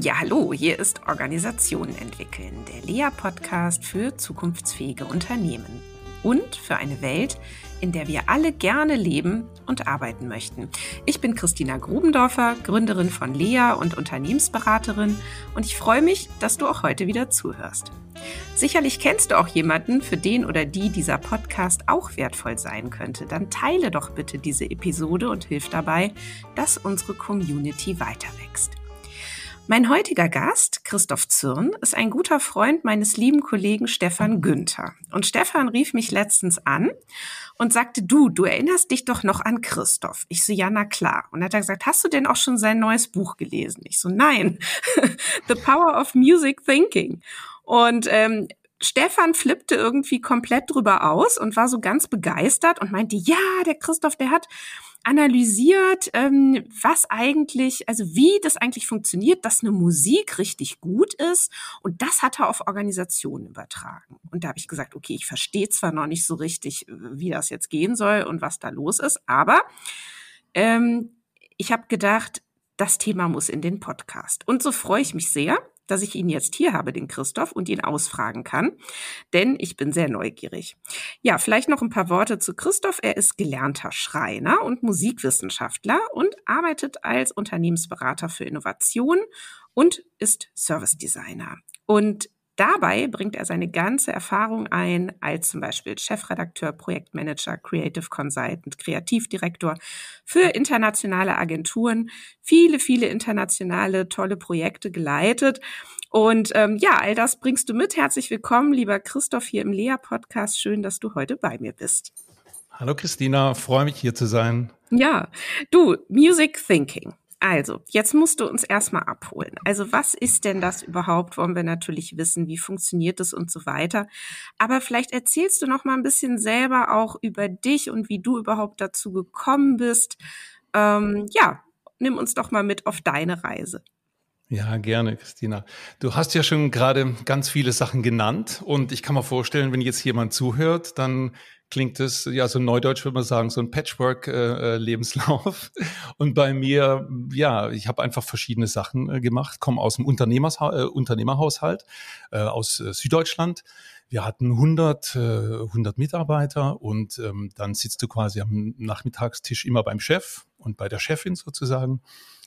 Ja, hallo, hier ist Organisationen entwickeln, der Lea-Podcast für zukunftsfähige Unternehmen und für eine Welt, in der wir alle gerne leben und arbeiten möchten. Ich bin Christina Grubendorfer, Gründerin von Lea und Unternehmensberaterin und ich freue mich, dass du auch heute wieder zuhörst. Sicherlich kennst du auch jemanden, für den oder die dieser Podcast auch wertvoll sein könnte. Dann teile doch bitte diese Episode und hilf dabei, dass unsere Community weiter wächst. Mein heutiger Gast, Christoph Zürn, ist ein guter Freund meines lieben Kollegen Stefan Günther. Und Stefan rief mich letztens an und sagte, du, du erinnerst dich doch noch an Christoph. Ich so, ja, na klar. Und hat er gesagt, hast du denn auch schon sein neues Buch gelesen? Ich so, nein. The Power of Music Thinking. Und ähm, Stefan flippte irgendwie komplett drüber aus und war so ganz begeistert und meinte, ja, der Christoph, der hat analysiert, ähm, was eigentlich, also wie das eigentlich funktioniert, dass eine Musik richtig gut ist. Und das hat er auf Organisationen übertragen. Und da habe ich gesagt, okay, ich verstehe zwar noch nicht so richtig, wie das jetzt gehen soll und was da los ist, aber ähm, ich habe gedacht, das Thema muss in den Podcast. Und so freue ich mich sehr, dass ich ihn jetzt hier habe, den Christoph, und ihn ausfragen kann, denn ich bin sehr neugierig. Ja, vielleicht noch ein paar Worte zu Christoph. Er ist gelernter Schreiner und Musikwissenschaftler und arbeitet als Unternehmensberater für Innovation und ist Service Designer. Und Dabei bringt er seine ganze Erfahrung ein als zum Beispiel Chefredakteur, Projektmanager, Creative Consultant, Kreativdirektor für internationale Agenturen, viele, viele internationale tolle Projekte geleitet. Und ähm, ja, all das bringst du mit. Herzlich willkommen, lieber Christoph, hier im Lea-Podcast. Schön, dass du heute bei mir bist. Hallo Christina, freue mich hier zu sein. Ja, du, Music Thinking. Also, jetzt musst du uns erstmal abholen. Also, was ist denn das überhaupt? Wollen wir natürlich wissen, wie funktioniert es und so weiter. Aber vielleicht erzählst du noch mal ein bisschen selber auch über dich und wie du überhaupt dazu gekommen bist. Ähm, ja, nimm uns doch mal mit auf deine Reise. Ja, gerne, Christina. Du hast ja schon gerade ganz viele Sachen genannt und ich kann mir vorstellen, wenn jetzt jemand zuhört, dann klingt es, ja, so neudeutsch würde man sagen, so ein Patchwork-Lebenslauf. Äh, und bei mir, ja, ich habe einfach verschiedene Sachen äh, gemacht, komme aus dem Unternehmers, äh, Unternehmerhaushalt äh, aus äh, Süddeutschland. Wir hatten 100, äh, 100 Mitarbeiter und ähm, dann sitzt du quasi am Nachmittagstisch immer beim Chef und bei der Chefin sozusagen.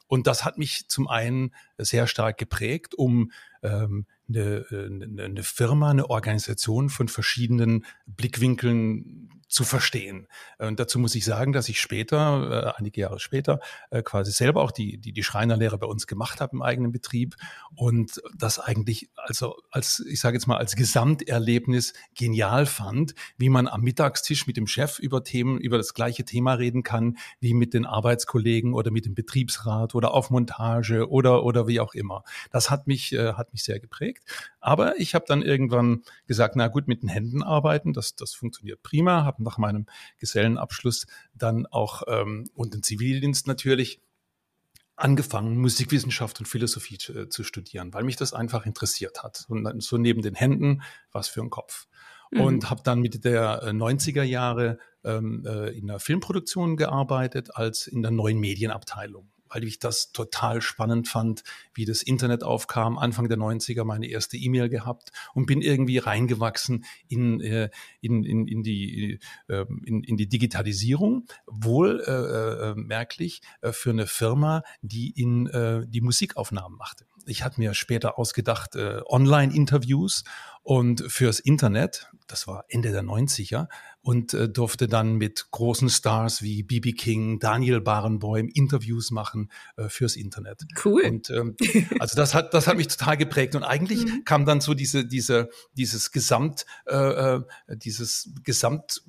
Und das hat mich zum einen sehr stark geprägt, um ähm, eine, eine, eine Firma, eine Organisation von verschiedenen Blickwinkeln zu verstehen. Und dazu muss ich sagen, dass ich später, äh, einige Jahre später, äh, quasi selber auch die, die, die Schreinerlehre bei uns gemacht habe im eigenen Betrieb und das eigentlich also als, ich sage jetzt mal, als Gesamterlebnis genial fand, wie man am Mittagstisch mit dem Chef über Themen, über das gleiche Thema reden kann, wie mit den Arbeitskollegen oder mit dem Betriebsrat oder auf Montage oder, oder wie auch immer. Das hat mich, äh, hat mich sehr geprägt. Aber ich habe dann irgendwann gesagt, na gut, mit den Händen arbeiten, das, das funktioniert prima, habe nach meinem Gesellenabschluss dann auch ähm, und den Zivildienst natürlich angefangen, Musikwissenschaft und Philosophie zu, äh, zu, studieren, weil mich das einfach interessiert hat. Und so neben den Händen, was für ein Kopf. Mhm. Und habe dann mit der 90er äh, Jahre ähm, äh, in der Filmproduktion gearbeitet als in der neuen Medienabteilung weil ich das total spannend fand, wie das Internet aufkam. Anfang der 90er meine erste E-Mail gehabt und bin irgendwie reingewachsen in, äh, in, in, in, die, äh, in, in die Digitalisierung. Wohl äh, äh, merklich äh, für eine Firma, die in äh, die Musikaufnahmen machte. Ich hatte mir später ausgedacht, äh, Online-Interviews und fürs Internet, das war Ende der 90er, und äh, durfte dann mit großen Stars wie BB King, Daniel Barenboim Interviews machen äh, fürs Internet. Cool. Und ähm, also das hat das hat mich total geprägt und eigentlich mhm. kam dann so diese diese dieses Gesamt äh, äh dieses Gesamt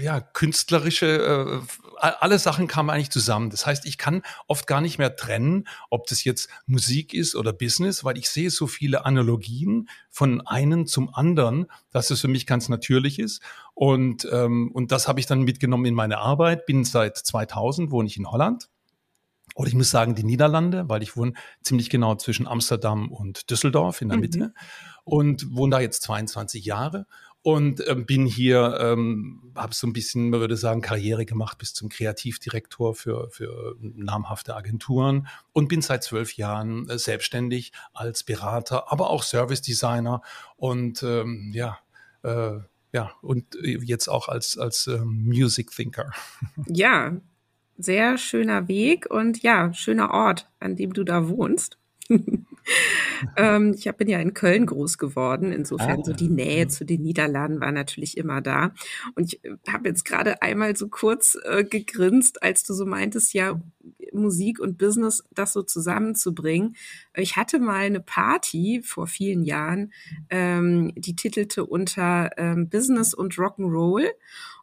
ja, künstlerische, äh, alle Sachen kamen eigentlich zusammen. Das heißt, ich kann oft gar nicht mehr trennen, ob das jetzt Musik ist oder Business, weil ich sehe so viele Analogien von einem zum anderen, dass es für mich ganz natürlich ist. Und, ähm, und das habe ich dann mitgenommen in meine Arbeit. Bin seit 2000, wohne ich in Holland. Oder ich muss sagen, die Niederlande, weil ich wohne ziemlich genau zwischen Amsterdam und Düsseldorf in der mhm. Mitte und wohne da jetzt 22 Jahre und ähm, bin hier, ähm, habe so ein bisschen, man würde sagen, Karriere gemacht bis zum Kreativdirektor für, für namhafte Agenturen und bin seit zwölf Jahren äh, selbstständig als Berater, aber auch Service Designer und ähm, ja, äh, ja, und jetzt auch als, als ähm, Music Thinker. Ja, sehr schöner Weg und ja, schöner Ort, an dem du da wohnst. ähm, ich bin ja in Köln groß geworden, insofern ah, so die Nähe zu den Niederlanden war natürlich immer da. Und ich äh, habe jetzt gerade einmal so kurz äh, gegrinst, als du so meintest, ja, Musik und Business, das so zusammenzubringen. Ich hatte mal eine Party vor vielen Jahren, ähm, die titelte unter ähm, Business und Rock'n'Roll.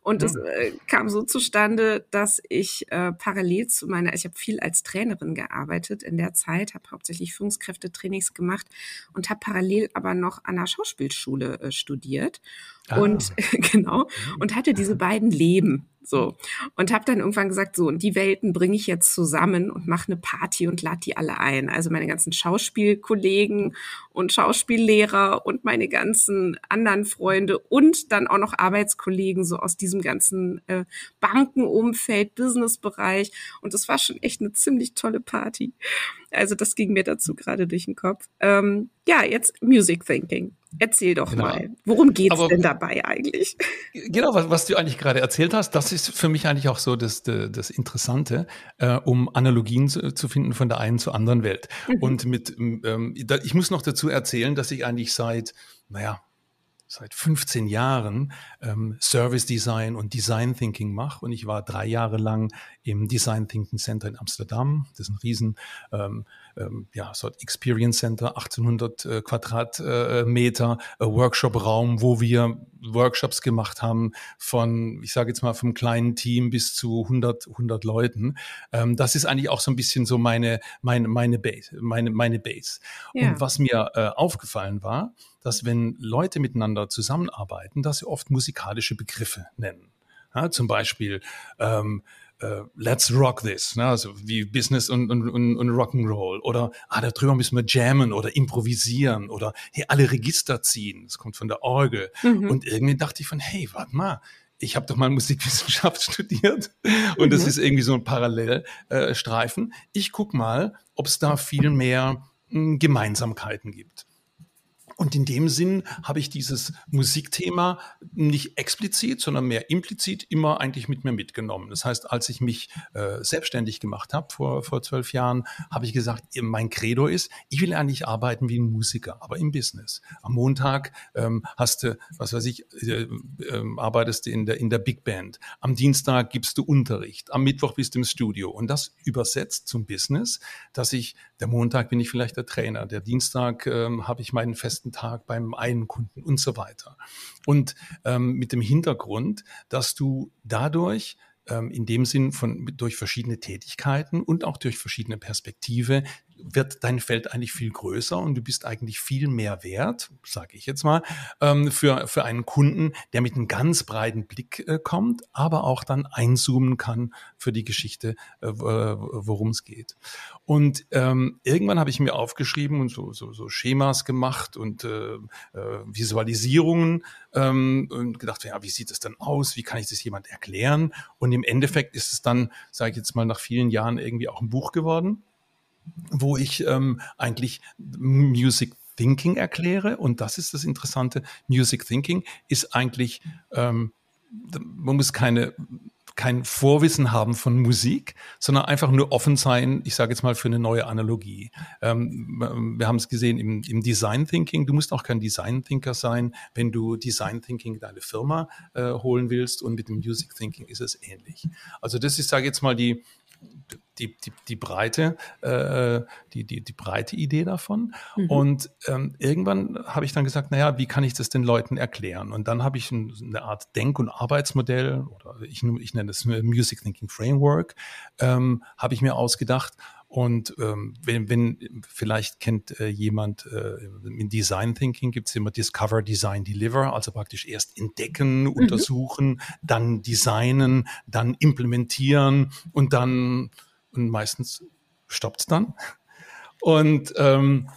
Und es äh, kam so zustande, dass ich äh, parallel zu meiner, ich habe viel als Trainerin gearbeitet in der Zeit, habe hauptsächlich Führungskräftetrainings gemacht und habe parallel aber noch an der Schauspielschule äh, studiert. Ah. Und genau, und hatte diese beiden Leben so. Und habe dann irgendwann gesagt, so, und die Welten bringe ich jetzt zusammen und mache eine Party und lade die alle ein. Also meine ganzen Schauspielkollegen und Schauspiellehrer und meine ganzen anderen Freunde und dann auch noch Arbeitskollegen so aus diesem ganzen äh, Bankenumfeld, Businessbereich. Und das war schon echt eine ziemlich tolle Party. Also das ging mir dazu gerade durch den Kopf. Ähm, ja, jetzt Music Thinking. Erzähl doch genau. mal, worum geht's Aber, denn dabei eigentlich? Genau, was, was, du eigentlich gerade erzählt hast, das ist für mich eigentlich auch so das, das Interessante, äh, um Analogien zu, zu, finden von der einen zur anderen Welt. Mhm. Und mit, ähm, ich muss noch dazu erzählen, dass ich eigentlich seit, naja, seit 15 Jahren ähm, Service Design und Design Thinking mache. Und ich war drei Jahre lang im Design Thinking Center in Amsterdam. Das ist ein riesen ähm, ähm, ja, so Experience Center, 1800 äh, Quadratmeter äh, Workshop-Raum, wo wir Workshops gemacht haben von, ich sage jetzt mal, vom kleinen Team bis zu 100, 100 Leuten. Ähm, das ist eigentlich auch so ein bisschen so meine, meine, meine Base. Meine, meine Base. Ja. Und was mir äh, aufgefallen war, dass wenn Leute miteinander zusammenarbeiten, dass sie oft musikalische Begriffe nennen. Ja, zum Beispiel ähm, äh, Let's Rock This, ne? also wie Business und, und, und, und Rock'n'Roll oder ah, darüber müssen wir jammen oder improvisieren oder hey, alle Register ziehen, das kommt von der Orgel. Mhm. Und irgendwie dachte ich von, hey, warte mal, ich habe doch mal Musikwissenschaft studiert und das mhm. ist irgendwie so ein Parallelstreifen. Äh, ich guck mal, ob es da viel mehr mh, hm, Gemeinsamkeiten gibt. Und in dem Sinn habe ich dieses Musikthema nicht explizit, sondern mehr implizit immer eigentlich mit mir mitgenommen. Das heißt, als ich mich äh, selbstständig gemacht habe vor, vor zwölf Jahren, habe ich gesagt, mein Credo ist, ich will eigentlich arbeiten wie ein Musiker, aber im Business. Am Montag ähm, hast du, was weiß ich, äh, äh, arbeitest du in der, in der Big Band. Am Dienstag gibst du Unterricht. Am Mittwoch bist du im Studio. Und das übersetzt zum Business, dass ich, der Montag bin ich vielleicht der Trainer, der Dienstag ähm, habe ich meinen festen Tag beim einen Kunden und so weiter. Und ähm, mit dem Hintergrund, dass du dadurch ähm, in dem Sinn von durch verschiedene Tätigkeiten und auch durch verschiedene Perspektive wird dein Feld eigentlich viel größer und du bist eigentlich viel mehr wert, sage ich jetzt mal, ähm, für, für einen Kunden, der mit einem ganz breiten Blick äh, kommt, aber auch dann einzoomen kann für die Geschichte, äh, worum es geht. Und ähm, irgendwann habe ich mir aufgeschrieben und so, so, so Schemas gemacht und äh, äh, Visualisierungen ähm, und gedacht, ja, wie sieht es denn aus? Wie kann ich das jemand erklären? Und im Endeffekt ist es dann, sage ich jetzt mal, nach vielen Jahren irgendwie auch ein Buch geworden wo ich ähm, eigentlich Music Thinking erkläre. Und das ist das Interessante. Music Thinking ist eigentlich, ähm, man muss keine kein Vorwissen haben von Musik, sondern einfach nur offen sein, ich sage jetzt mal, für eine neue Analogie. Ähm, wir haben es gesehen im, im, Design Thinking, du musst auch kein Design Thinker sein, wenn du Design Thinking deine Firma äh, holen willst und mit dem Music Thinking ist es ähnlich. Also das ist, sage ich jetzt mal, die, die, die, die breite, äh, die, die, die breite Idee davon. Mhm. Und ähm, irgendwann habe ich dann gesagt, naja, wie kann ich das den Leuten erklären? Und dann habe ich ein, eine Art Denk- und Arbeitsmodell, oder ich, ich nenne es Music Thinking Framework, ähm, habe ich mir ausgedacht. Und ähm, wenn, wenn vielleicht kennt äh, jemand äh, in Design Thinking gibt es immer Discover, Design, Deliver, also praktisch erst entdecken, mhm. untersuchen, dann designen, dann implementieren und dann und meistens stoppt es dann. Und ähm,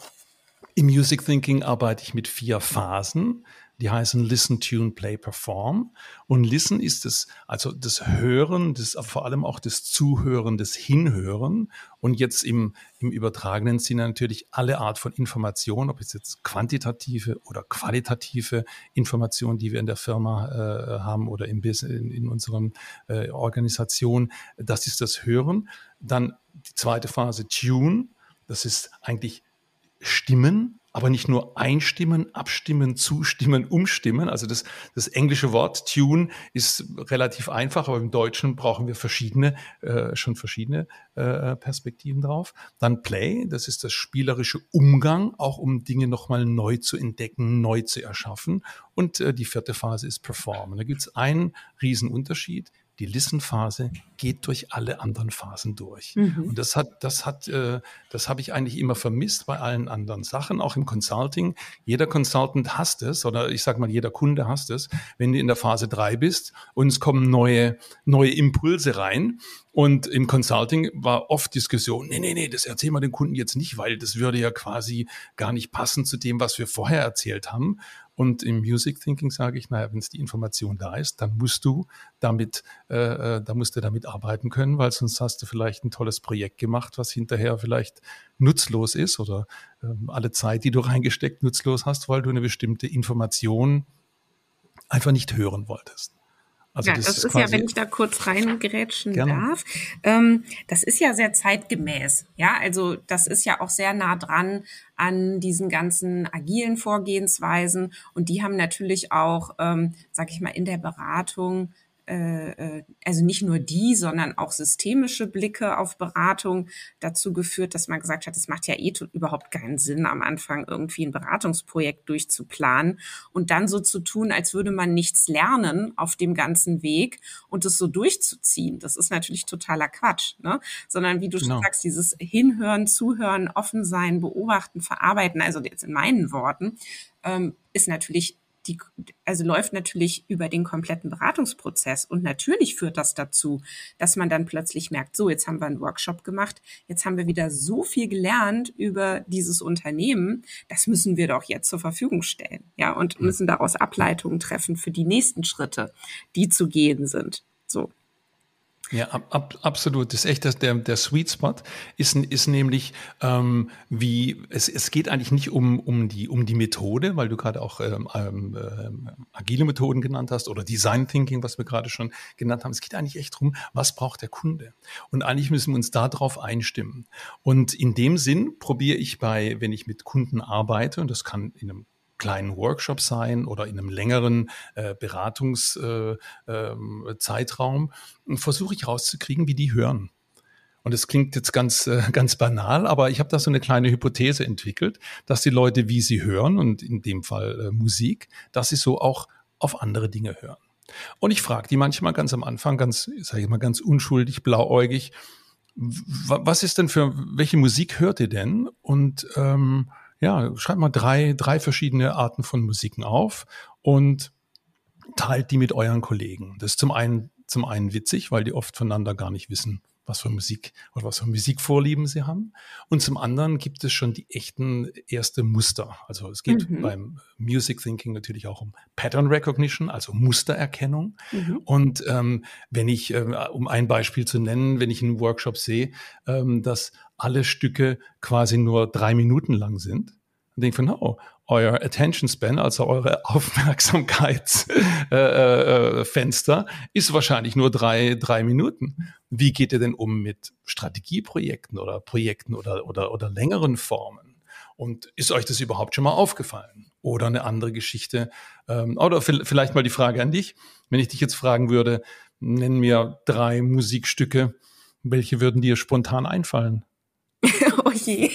im Music Thinking arbeite ich mit vier Phasen. Die heißen Listen, Tune, Play, Perform. Und Listen ist das, also das Hören, das, vor allem auch das Zuhören, das Hinhören. Und jetzt im, im übertragenen Sinne natürlich alle Art von Information, ob es jetzt quantitative oder qualitative Informationen, die wir in der Firma äh, haben oder im, in, in unserer äh, Organisation. Das ist das Hören. Dann die zweite Phase Tune. Das ist eigentlich Stimmen, aber nicht nur einstimmen, abstimmen, zustimmen, umstimmen. Also das, das englische Wort tune ist relativ einfach, aber im Deutschen brauchen wir verschiedene, äh, schon verschiedene äh, Perspektiven drauf. Dann Play, das ist das spielerische Umgang, auch um Dinge nochmal neu zu entdecken, neu zu erschaffen. Und äh, die vierte Phase ist Performen. Da gibt es einen Riesenunterschied die Listen-Phase geht durch alle anderen Phasen durch. Mhm. Und das hat, das hat, äh, das habe ich eigentlich immer vermisst bei allen anderen Sachen, auch im Consulting. Jeder Consultant hasst es, oder ich sage mal, jeder Kunde hasst es, wenn du in der Phase drei bist und es kommen neue, neue Impulse rein. Und im Consulting war oft Diskussion, nee, nee, nee, das erzählen wir den Kunden jetzt nicht, weil das würde ja quasi gar nicht passen zu dem, was wir vorher erzählt haben. Und im Music Thinking sage ich, naja, wenn es die Information da ist, dann musst du damit, äh, äh, da musst du damit arbeiten können, weil sonst hast du vielleicht ein tolles Projekt gemacht, was hinterher vielleicht nutzlos ist oder äh, alle Zeit, die du reingesteckt, nutzlos hast, weil du eine bestimmte Information einfach nicht hören wolltest. Also ja, das, das ist, ja, wenn ich da kurz reingerätschen gerne. darf, ähm, das ist ja sehr zeitgemäß. Ja, also das ist ja auch sehr nah dran an diesen ganzen agilen Vorgehensweisen und die haben natürlich auch, ähm, sag ich mal, in der Beratung also nicht nur die, sondern auch systemische Blicke auf Beratung dazu geführt, dass man gesagt hat, es macht ja eh überhaupt keinen Sinn, am Anfang irgendwie ein Beratungsprojekt durchzuplanen und dann so zu tun, als würde man nichts lernen auf dem ganzen Weg und es so durchzuziehen. Das ist natürlich totaler Quatsch, ne? Sondern wie du genau. schon sagst, dieses Hinhören, Zuhören, offen sein, beobachten, verarbeiten, also jetzt in meinen Worten, ähm, ist natürlich die, also läuft natürlich über den kompletten Beratungsprozess. Und natürlich führt das dazu, dass man dann plötzlich merkt, so, jetzt haben wir einen Workshop gemacht, jetzt haben wir wieder so viel gelernt über dieses Unternehmen, das müssen wir doch jetzt zur Verfügung stellen. Ja, und müssen daraus Ableitungen treffen für die nächsten Schritte, die zu gehen sind. So. Ja, ab, ab, absolut. Das ist echt das, der, der Sweet Spot ist, ist nämlich, ähm, wie es, es geht eigentlich nicht um, um, die, um die Methode, weil du gerade auch ähm, ähm, äh, agile Methoden genannt hast oder Design Thinking, was wir gerade schon genannt haben. Es geht eigentlich echt darum, was braucht der Kunde? Und eigentlich müssen wir uns darauf einstimmen. Und in dem Sinn probiere ich bei, wenn ich mit Kunden arbeite, und das kann in einem kleinen Workshop sein oder in einem längeren äh, Beratungszeitraum, äh, ähm, versuche ich rauszukriegen, wie die hören. Und es klingt jetzt ganz, äh, ganz banal, aber ich habe da so eine kleine Hypothese entwickelt, dass die Leute, wie sie hören, und in dem Fall äh, Musik, dass sie so auch auf andere Dinge hören. Und ich frage die manchmal ganz am Anfang, ganz, sage ich mal, ganz unschuldig, blauäugig, was ist denn für, welche Musik hört ihr denn? Und ähm, ja, schreibt mal drei, drei verschiedene Arten von Musiken auf und teilt die mit euren Kollegen. Das ist zum einen, zum einen witzig, weil die oft voneinander gar nicht wissen, was für Musik oder was für Musikvorlieben sie haben. Und zum anderen gibt es schon die echten erste Muster. Also es geht mhm. beim Music Thinking natürlich auch um Pattern Recognition, also Mustererkennung. Mhm. Und ähm, wenn ich, äh, um ein Beispiel zu nennen, wenn ich in einem Workshop sehe, ähm, dass alle Stücke quasi nur drei Minuten lang sind, dann denke von, oh, euer Attention Span, also eure Aufmerksamkeitsfenster, äh, äh, ist wahrscheinlich nur drei, drei Minuten. Wie geht ihr denn um mit Strategieprojekten oder Projekten oder, oder, oder längeren Formen? Und ist euch das überhaupt schon mal aufgefallen? Oder eine andere Geschichte? Ähm, oder vielleicht mal die Frage an dich. Wenn ich dich jetzt fragen würde, nenn mir drei Musikstücke, welche würden dir spontan einfallen? oh je.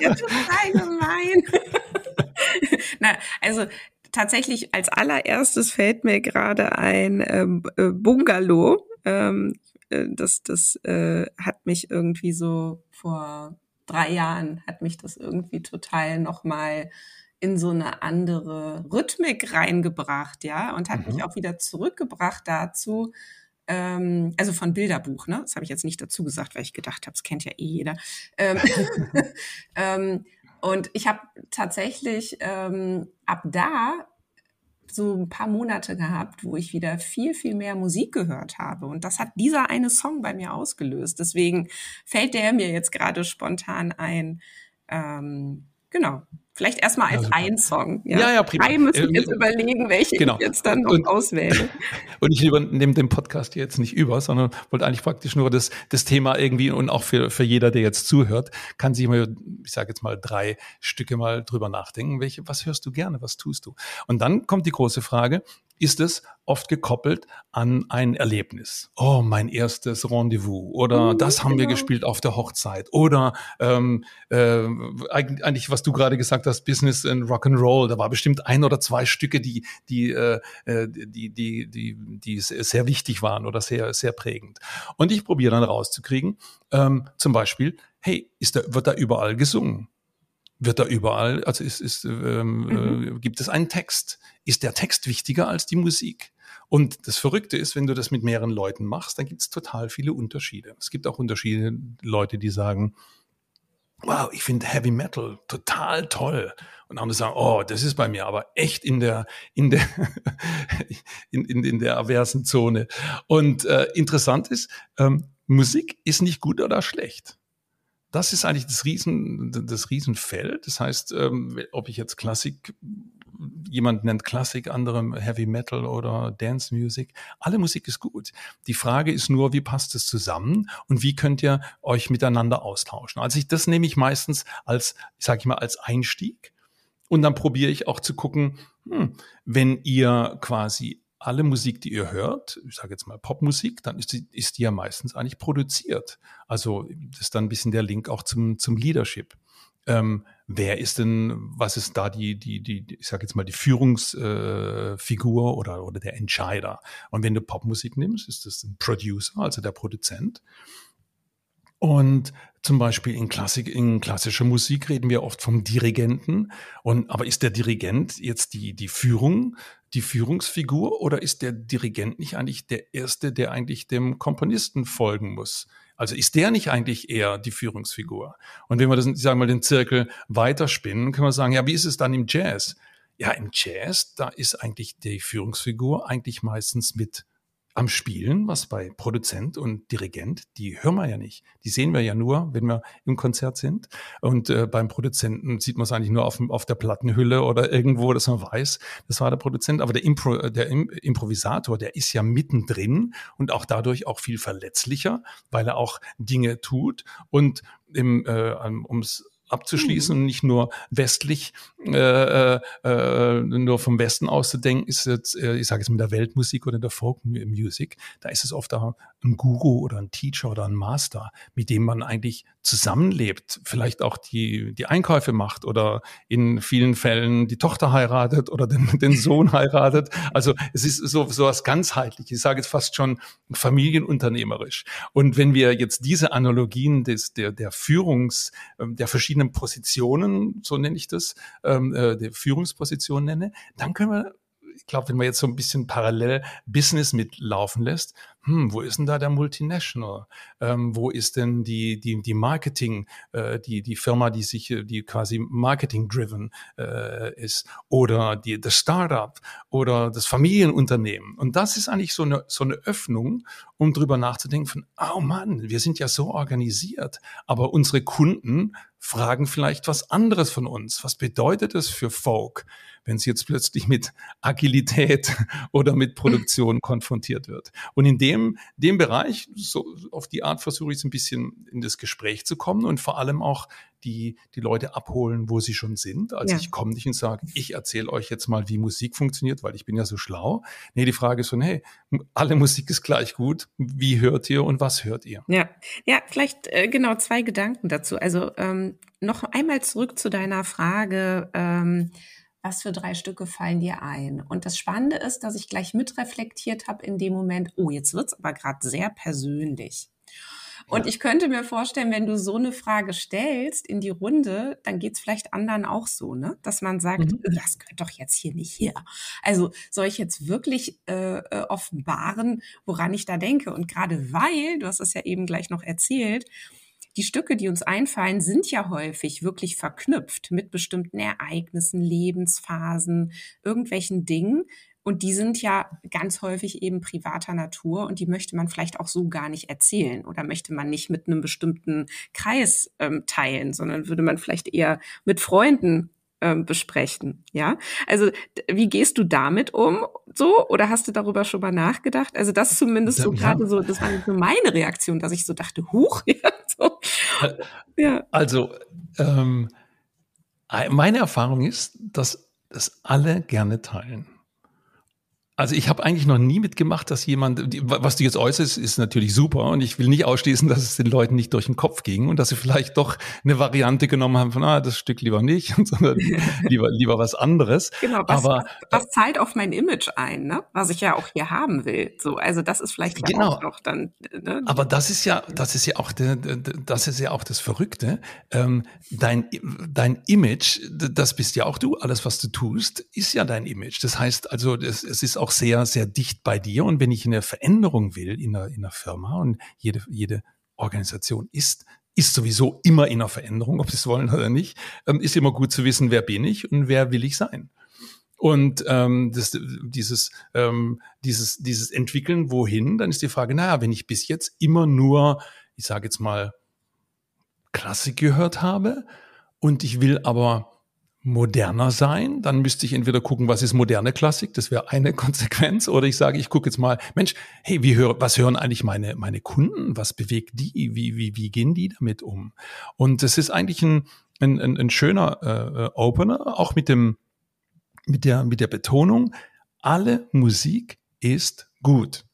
Ja, total gemein. Na, also tatsächlich als allererstes fällt mir gerade ein ähm, äh, Bungalow. Ähm, äh, das das äh, hat mich irgendwie so vor drei Jahren hat mich das irgendwie total nochmal in so eine andere Rhythmik reingebracht, ja, und hat mhm. mich auch wieder zurückgebracht dazu, ähm, also von Bilderbuch, ne? Das habe ich jetzt nicht dazu gesagt, weil ich gedacht habe, das kennt ja eh jeder. Ähm, ähm, und ich habe tatsächlich ähm, ab da so ein paar Monate gehabt, wo ich wieder viel, viel mehr Musik gehört habe. Und das hat dieser eine Song bei mir ausgelöst. Deswegen fällt der mir jetzt gerade spontan ein. Ähm, genau. Vielleicht erstmal als ja, ein Song. Ja, ja, ja prima. Drei müssen äh, jetzt äh, überlegen, welche genau. ich jetzt dann noch und, auswähle. Und ich nehme den Podcast jetzt nicht über, sondern wollte eigentlich praktisch nur das, das Thema irgendwie und auch für, für jeder, der jetzt zuhört, kann sich mal, ich sage jetzt mal drei Stücke mal drüber nachdenken. Welche, was hörst du gerne? Was tust du? Und dann kommt die große Frage, ist es oft gekoppelt an ein Erlebnis. Oh, mein erstes Rendezvous oder mhm, das haben genau. wir gespielt auf der Hochzeit oder ähm, äh, eigentlich, was du gerade gesagt hast, Business and Rock and Roll. Da war bestimmt ein oder zwei Stücke, die die äh, äh die die die die sehr wichtig waren oder sehr sehr prägend. Und ich probiere dann rauszukriegen, ähm, zum Beispiel, hey, ist da wird da überall gesungen? Wird da überall, also ist, ist, ähm, mhm. äh, gibt es einen Text? Ist der Text wichtiger als die Musik? Und das Verrückte ist, wenn du das mit mehreren Leuten machst, dann gibt es total viele Unterschiede. Es gibt auch Unterschiede, Leute, die sagen, wow, ich finde Heavy Metal total toll. Und andere sagen, oh, das ist bei mir aber echt in der, in der, in, in, in der aversen Zone. Und äh, interessant ist, ähm, Musik ist nicht gut oder schlecht das ist eigentlich das, Riesen, das Riesenfeld. Das heißt, ähm, ob ich jetzt Klassik, jemand nennt Klassik, andere Heavy Metal oder Dance Music, alle Musik ist gut. Die Frage ist nur, wie passt es zusammen und wie könnt ihr euch miteinander austauschen? Also ich, das nehme ich meistens als, sage ich mal, als Einstieg. Und dann probiere ich auch zu gucken, hm, wenn ihr quasi alle Musik, die ihr hört, ich sage jetzt mal Popmusik, dann ist die, ist die ja meistens eigentlich produziert. Also das ist dann ein bisschen der Link auch zum, zum Leadership. Ähm, wer ist denn, was ist da die, die, die, ich sage jetzt mal die Führungsfigur äh, oder, oder der Entscheider? Und wenn du Popmusik nimmst, ist das ein Producer, also der Produzent. Und zum Beispiel in Klassik, in klassischer Musik reden wir oft vom Dirigenten. Und, aber ist der Dirigent jetzt die, die Führung, die Führungsfigur oder ist der Dirigent nicht eigentlich der Erste, der eigentlich dem Komponisten folgen muss? Also ist der nicht eigentlich eher die Führungsfigur? Und wenn wir das, sagen wir mal, den Zirkel weiterspinnen, können wir sagen, ja, wie ist es dann im Jazz? Ja, im Jazz, da ist eigentlich die Führungsfigur eigentlich meistens mit am Spielen, was bei Produzent und Dirigent, die hören wir ja nicht. Die sehen wir ja nur, wenn wir im Konzert sind. Und äh, beim Produzenten sieht man es eigentlich nur auf, auf der Plattenhülle oder irgendwo, dass man weiß, das war der Produzent. Aber der, Impro, der Improvisator, der ist ja mittendrin und auch dadurch auch viel verletzlicher, weil er auch Dinge tut. Und im, äh, ums abzuschließen mhm. und nicht nur westlich, äh, äh, nur vom Westen auszudenken, ist jetzt, äh, ich sage jetzt mit der Weltmusik oder der Folkmusik, da ist es oft auch ein Guru oder ein Teacher oder ein Master, mit dem man eigentlich zusammenlebt, vielleicht auch die, die Einkäufe macht oder in vielen Fällen die Tochter heiratet oder den, den Sohn heiratet. Also es ist so, so was ganzheitlich. Ich sage jetzt fast schon familienunternehmerisch. Und wenn wir jetzt diese Analogien des, der, der Führungs, ähm, der verschiedenen Positionen, so nenne ich das, ähm, äh, der Führungsposition nenne, dann können wir ich glaube, wenn man jetzt so ein bisschen parallel Business mitlaufen lässt, hm, wo ist denn da der Multinational? Ähm, wo ist denn die, die, die Marketing, äh, die, die Firma, die sich, die quasi marketing-driven äh, ist? Oder die, das Startup oder das Familienunternehmen? Und das ist eigentlich so eine, so eine Öffnung, um drüber nachzudenken von, oh Mann, wir sind ja so organisiert, aber unsere Kunden fragen vielleicht was anderes von uns. Was bedeutet es für Folk, wenn sie jetzt plötzlich mit Agilität oder mit Produktion konfrontiert wird? Und in dem dem, dem Bereich, so auf die Art versuche ich es ein bisschen in das Gespräch zu kommen und vor allem auch die, die Leute abholen, wo sie schon sind. Also ja. ich komme nicht und sage, ich erzähle euch jetzt mal, wie Musik funktioniert, weil ich bin ja so schlau. Nee, die Frage ist von, hey, alle Musik ist gleich gut. Wie hört ihr und was hört ihr? Ja, ja, vielleicht äh, genau zwei Gedanken dazu. Also ähm, noch einmal zurück zu deiner Frage. Ähm, was für drei Stücke fallen dir ein? Und das Spannende ist, dass ich gleich mitreflektiert habe in dem Moment, oh, jetzt wird's aber gerade sehr persönlich. Und ja. ich könnte mir vorstellen, wenn du so eine Frage stellst in die Runde, dann geht's vielleicht anderen auch so, ne? Dass man sagt, mhm. Äh, das gehört doch jetzt hier nicht her. Also soll ich jetzt wirklich äh, äh, offenbaren, woran ich da denke? Und gerade weil, du hast es ja eben gleich noch erzählt, die Stücke, die uns einfallen, sind ja häufig wirklich verknüpft mit bestimmten Ereignissen, Lebensphasen, irgendwelchen Dingen. Und die sind ja ganz häufig eben privater Natur und die möchte man vielleicht auch so gar nicht erzählen oder möchte man nicht mit einem bestimmten Kreis ähm, teilen, sondern würde man vielleicht eher mit Freunden ähm, besprechen. Ja, also wie gehst du damit um? So oder hast du darüber schon mal nachgedacht? Also das zumindest so ja. gerade so, das war so meine Reaktion, dass ich so dachte, huch, ja, so. ja. Also ähm, meine Erfahrung ist, dass das alle gerne teilen. Also ich habe eigentlich noch nie mitgemacht, dass jemand, was du jetzt äußerst, ist natürlich super und ich will nicht ausschließen, dass es den Leuten nicht durch den Kopf ging und dass sie vielleicht doch eine Variante genommen haben von, ah, das Stück lieber nicht, sondern lieber, lieber was anderes. Genau, was, Aber, was, was zahlt auf mein Image ein, ne? was ich ja auch hier haben will. So, also das ist vielleicht ja genau. auch noch dann. Ne? Aber das ist ja, das ist ja auch, der, das ist ja auch das Verrückte. Ähm, dein, dein Image, das bist ja auch du. Alles, was du tust, ist ja dein Image. Das heißt also, es, es ist auch auch sehr, sehr dicht bei dir. Und wenn ich eine Veränderung will in einer, in einer Firma und jede, jede Organisation ist, ist sowieso immer in einer Veränderung, ob sie es wollen oder nicht, ähm, ist immer gut zu wissen, wer bin ich und wer will ich sein. Und ähm, das, dieses, ähm, dieses, dieses Entwickeln, wohin, dann ist die Frage, naja, wenn ich bis jetzt immer nur, ich sage jetzt mal, Klassik gehört habe und ich will aber moderner sein, dann müsste ich entweder gucken, was ist moderne Klassik, das wäre eine Konsequenz, oder ich sage, ich gucke jetzt mal, Mensch, hey, wie hör, was hören eigentlich meine, meine Kunden, was bewegt die, wie, wie, wie gehen die damit um? Und das ist eigentlich ein, ein, ein, ein schöner äh, Opener, auch mit dem, mit der, mit der Betonung, alle Musik ist gut.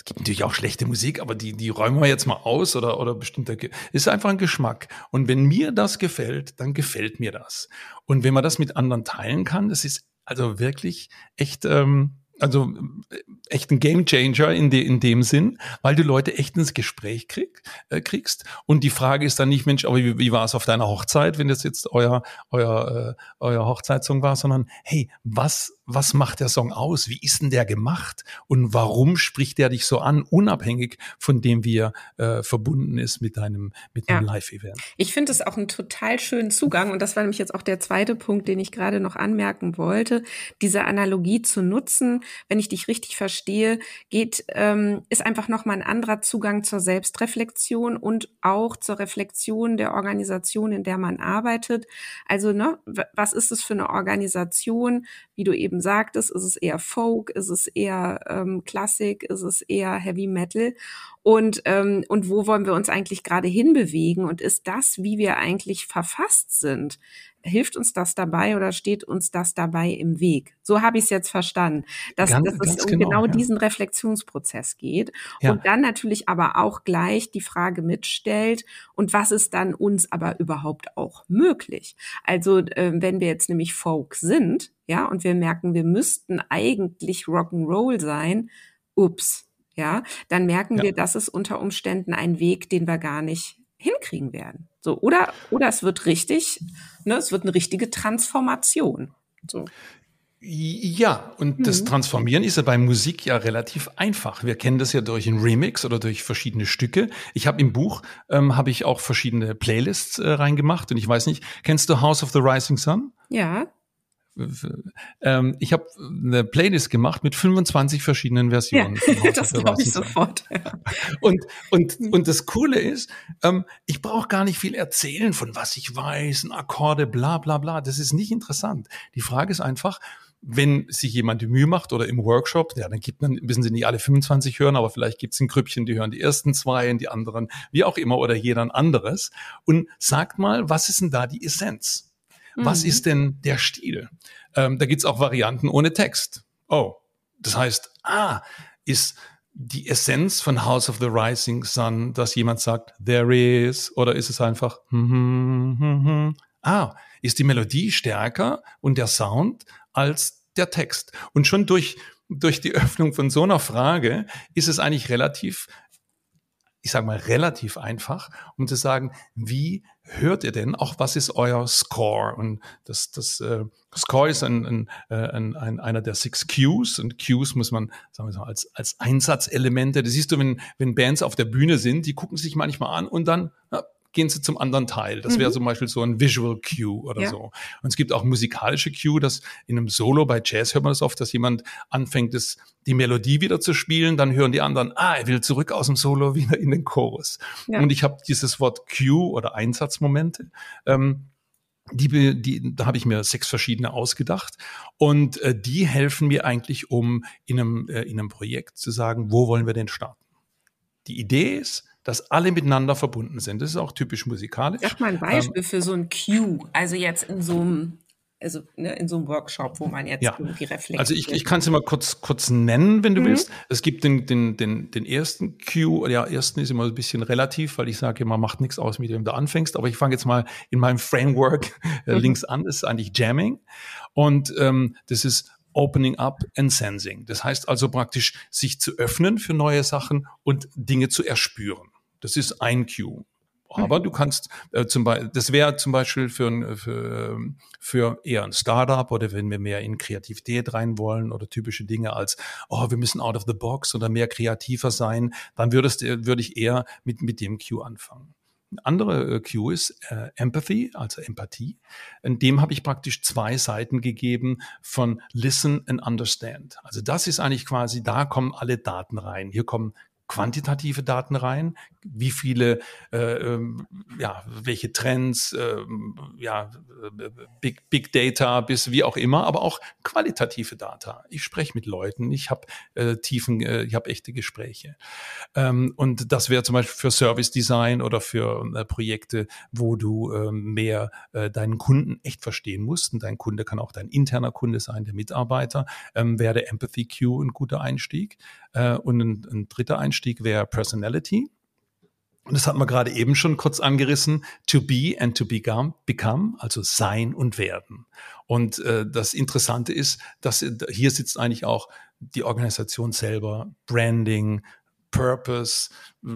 Es gibt natürlich auch schlechte Musik, aber die, die räumen wir jetzt mal aus oder, oder bestimmter, ist einfach ein Geschmack. Und wenn mir das gefällt, dann gefällt mir das. Und wenn man das mit anderen teilen kann, das ist also wirklich echt, ähm, also äh, echt ein Gamechanger in, de, in dem Sinn, weil du Leute echt ins Gespräch krieg, äh, kriegst. Und die Frage ist dann nicht, Mensch, aber wie, wie war es auf deiner Hochzeit, wenn das jetzt euer, euer, äh, euer Hochzeitssong war, sondern hey, was, was macht der Song aus? Wie ist denn der gemacht? Und warum spricht der dich so an, unabhängig von dem, wie er äh, verbunden ist mit deinem, mit ja. einem Live-Event? Ich finde es auch einen total schönen Zugang. Und das war nämlich jetzt auch der zweite Punkt, den ich gerade noch anmerken wollte, diese Analogie zu nutzen, wenn ich dich richtig verstehe, geht, ähm, ist einfach nochmal ein anderer Zugang zur Selbstreflexion und auch zur Reflexion der Organisation, in der man arbeitet. Also, ne, was ist es für eine Organisation? Wie du eben sagtest, ist es eher Folk, ist es eher ähm, Klassik, ist es eher Heavy Metal? Und, ähm, und wo wollen wir uns eigentlich gerade hinbewegen? Und ist das, wie wir eigentlich verfasst sind, hilft uns das dabei oder steht uns das dabei im Weg? So habe ich es jetzt verstanden, dass, ganz, dass es um genau, genau ja. diesen Reflexionsprozess geht ja. und dann natürlich aber auch gleich die Frage mitstellt, und was ist dann uns aber überhaupt auch möglich? Also äh, wenn wir jetzt nämlich Folk sind, ja, und wir merken, wir müssten eigentlich Rock'n'Roll sein, ups, ja, dann merken ja. wir, das ist unter Umständen ein Weg, den wir gar nicht hinkriegen werden. So, oder, oder es wird richtig, ne, es wird eine richtige Transformation. So. Ja, und mhm. das Transformieren ist ja bei Musik ja relativ einfach. Wir kennen das ja durch einen Remix oder durch verschiedene Stücke. Ich habe im Buch ähm, habe ich auch verschiedene Playlists äh, reingemacht und ich weiß nicht, kennst du House of the Rising Sun? Ja. Ähm, ich habe eine Playlist gemacht mit 25 verschiedenen Versionen. Ja, das glaube ich sofort. Ja. Und, und, und das Coole ist, ähm, ich brauche gar nicht viel erzählen von was ich weiß, Akkorde, bla bla bla. Das ist nicht interessant. Die Frage ist einfach, wenn sich jemand die Mühe macht oder im Workshop, ja, dann gibt man, müssen sie nicht alle 25 hören, aber vielleicht gibt es ein Grüppchen, die hören die ersten zwei und die anderen, wie auch immer, oder jeder ein anderes. Und sagt mal, was ist denn da die Essenz? Was mhm. ist denn der Stil? Ähm, da gibt's auch Varianten ohne Text. Oh, das heißt, ah, ist die Essenz von House of the Rising Sun, dass jemand sagt, there is, oder ist es einfach, hm, hm, hm, hm. ah, ist die Melodie stärker und der Sound als der Text? Und schon durch, durch die Öffnung von so einer Frage ist es eigentlich relativ ich sage mal, relativ einfach, um zu sagen, wie hört ihr denn auch, was ist euer Score? Und das, das äh, Score ist ein, ein, äh, ein, ein, einer der Six Cues und Cues muss man, sagen wir mal, als, als Einsatzelemente. Das siehst du, wenn, wenn Bands auf der Bühne sind, die gucken sich manchmal an und dann, ja, gehen sie zum anderen Teil. Das wäre mhm. zum Beispiel so ein Visual Cue oder ja. so. Und es gibt auch musikalische Cue, dass in einem Solo bei Jazz hört man das oft, dass jemand anfängt, das, die Melodie wieder zu spielen, dann hören die anderen, ah, er will zurück aus dem Solo wieder in den Chorus. Ja. Und ich habe dieses Wort Cue oder Einsatzmomente. Ähm, die, die, da habe ich mir sechs verschiedene ausgedacht und äh, die helfen mir eigentlich, um in einem, äh, in einem Projekt zu sagen, wo wollen wir denn starten? Die Idee ist, dass alle miteinander verbunden sind. Das ist auch typisch musikalisch. Sag mal ein Beispiel ähm, für so ein Cue. Also jetzt in so einem also ne, in so einem Workshop, wo man jetzt ja. irgendwie reflektiert. Also ich, ich kann es immer kurz, kurz nennen, wenn du mhm. willst. Es gibt den, den, den, den ersten Cue, ja, ersten ist immer ein bisschen relativ, weil ich sage immer, macht nichts aus, mit dem du anfängst. Aber ich fange jetzt mal in meinem Framework äh, mhm. links an. Das ist eigentlich Jamming. Und ähm, das ist Opening up and Sensing. Das heißt also praktisch, sich zu öffnen für neue Sachen und Dinge zu erspüren. Das ist ein Cue. Aber mhm. du kannst äh, zum Beispiel, das wäre zum Beispiel für, für, für eher ein Startup oder wenn wir mehr in Kreativität rein wollen oder typische Dinge als, oh, wir müssen out of the box oder mehr kreativer sein, dann würdest, würde ich eher mit, mit dem Cue anfangen. Ein anderer äh, Cue ist äh, Empathy, also Empathie. In dem habe ich praktisch zwei Seiten gegeben von Listen and Understand. Also das ist eigentlich quasi, da kommen alle Daten rein. Hier kommen quantitative Daten rein, wie viele, äh, ähm, ja, welche Trends, äh, ja, Big, Big Data bis wie auch immer, aber auch qualitative Data. Ich spreche mit Leuten, ich habe äh, tiefen, äh, ich habe echte Gespräche. Ähm, und das wäre zum Beispiel für Service Design oder für äh, Projekte, wo du äh, mehr äh, deinen Kunden echt verstehen musst. Und dein Kunde kann auch dein interner Kunde sein, der Mitarbeiter, ähm, wäre der Empathy Queue ein guter Einstieg. Äh, und ein, ein dritter Einstieg wäre Personality. Und das hat man gerade eben schon kurz angerissen, to be and to become, also sein und werden. Und äh, das Interessante ist, dass hier sitzt eigentlich auch die Organisation selber, Branding, Purpose,